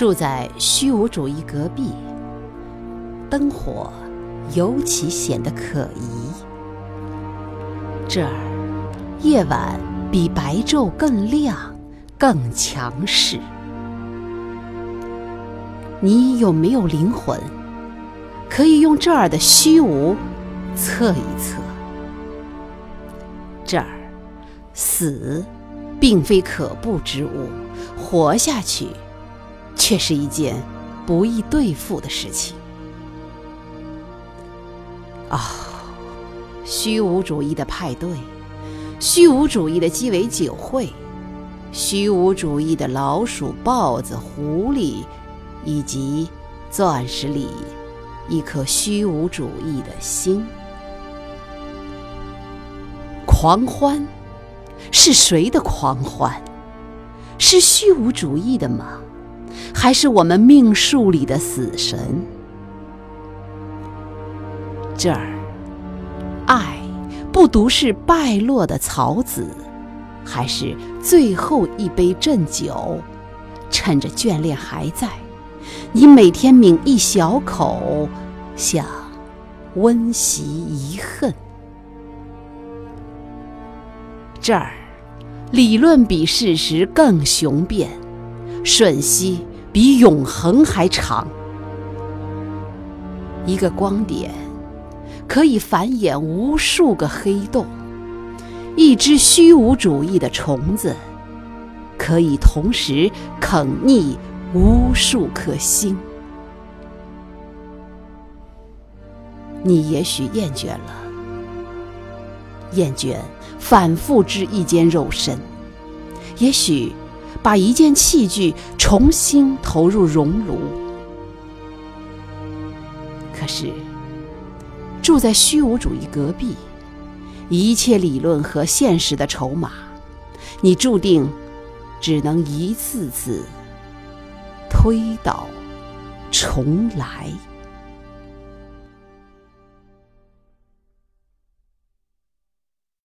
住在虚无主义隔壁，灯火尤其显得可疑。这儿夜晚比白昼更亮、更强势。你有没有灵魂？可以用这儿的虚无测一测。这儿死并非可怖之物，活下去却是一件不易对付的事情。哦，虚无主义的派对，虚无主义的鸡尾酒会，虚无主义的老鼠、豹子、狐狸，以及钻石里一颗虚无主义的心。狂欢是谁的狂欢？是虚无主义的吗？还是我们命数里的死神？这儿，爱不独是败落的草籽，还是最后一杯鸩酒？趁着眷恋还在，你每天抿一小口，想温习遗恨。这儿，理论比事实更雄辩，瞬息比永恒还长。一个光点可以繁衍无数个黑洞，一只虚无主义的虫子可以同时啃腻无数颗星。你也许厌倦了。厌倦反复织一间肉身，也许把一件器具重新投入熔炉。可是住在虚无主义隔壁，一切理论和现实的筹码，你注定只能一次次推倒重来。